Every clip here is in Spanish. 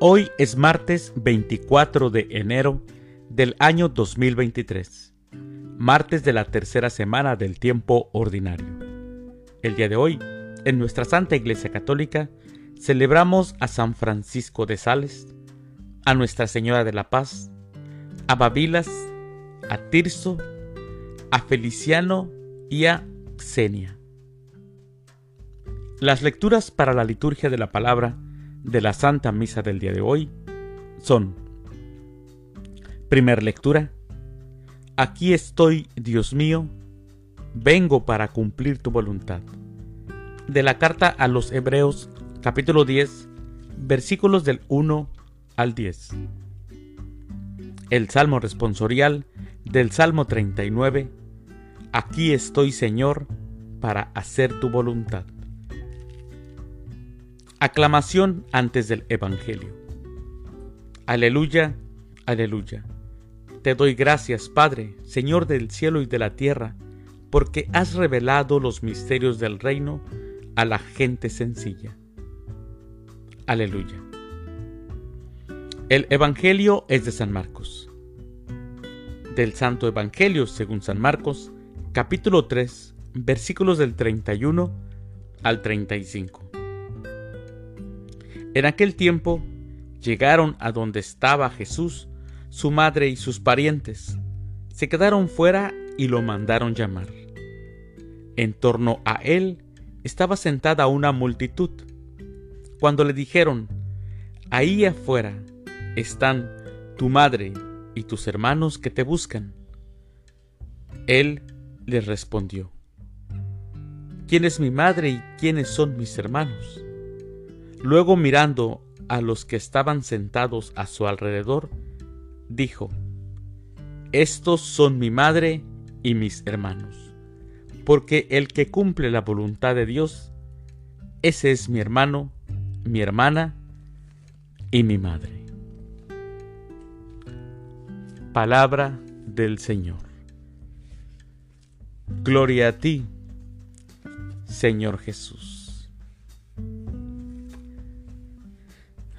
Hoy es martes 24 de enero del año 2023, martes de la tercera semana del tiempo ordinario. El día de hoy, en nuestra Santa Iglesia Católica, celebramos a San Francisco de Sales, a Nuestra Señora de la Paz, a Babilas, a Tirso, a Feliciano y a Xenia. Las lecturas para la liturgia de la palabra de la Santa Misa del día de hoy son Primer lectura Aquí estoy, Dios mío, vengo para cumplir tu voluntad. De la carta a los Hebreos capítulo 10 versículos del 1 al 10. El Salmo responsorial del Salmo 39 Aquí estoy, Señor, para hacer tu voluntad. Aclamación antes del Evangelio. Aleluya, aleluya. Te doy gracias, Padre, Señor del cielo y de la tierra, porque has revelado los misterios del reino a la gente sencilla. Aleluya. El Evangelio es de San Marcos. Del Santo Evangelio según San Marcos, capítulo 3, versículos del 31 al 35. En aquel tiempo llegaron a donde estaba Jesús, su madre y sus parientes. Se quedaron fuera y lo mandaron llamar. En torno a él estaba sentada una multitud. Cuando le dijeron, Ahí afuera están tu madre y tus hermanos que te buscan. Él les respondió, ¿Quién es mi madre y quiénes son mis hermanos? Luego mirando a los que estaban sentados a su alrededor, dijo, Estos son mi madre y mis hermanos, porque el que cumple la voluntad de Dios, ese es mi hermano, mi hermana y mi madre. Palabra del Señor. Gloria a ti, Señor Jesús.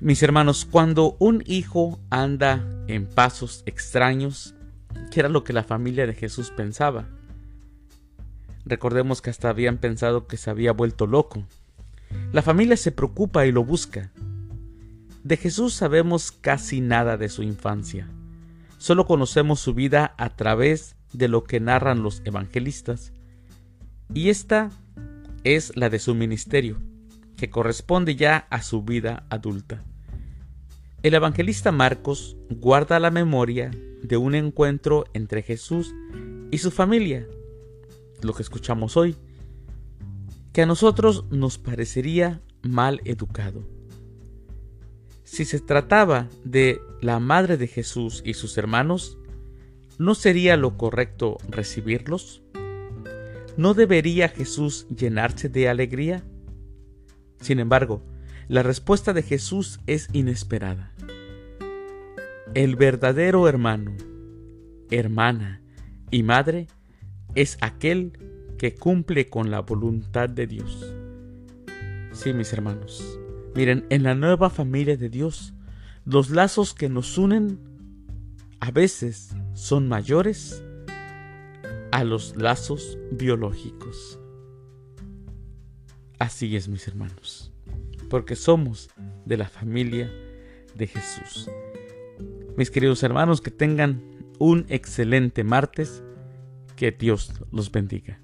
Mis hermanos, cuando un hijo anda en pasos extraños, ¿qué era lo que la familia de Jesús pensaba? Recordemos que hasta habían pensado que se había vuelto loco. La familia se preocupa y lo busca. De Jesús sabemos casi nada de su infancia. Solo conocemos su vida a través de lo que narran los evangelistas. Y esta es la de su ministerio, que corresponde ya a su vida adulta. El evangelista Marcos guarda la memoria de un encuentro entre Jesús y su familia, lo que escuchamos hoy, que a nosotros nos parecería mal educado. Si se trataba de la madre de Jesús y sus hermanos, ¿no sería lo correcto recibirlos? ¿No debería Jesús llenarse de alegría? Sin embargo, la respuesta de Jesús es inesperada. El verdadero hermano, hermana y madre es aquel que cumple con la voluntad de Dios. Sí, mis hermanos, miren, en la nueva familia de Dios, los lazos que nos unen a veces son mayores a los lazos biológicos. Así es, mis hermanos porque somos de la familia de Jesús. Mis queridos hermanos, que tengan un excelente martes, que Dios los bendiga.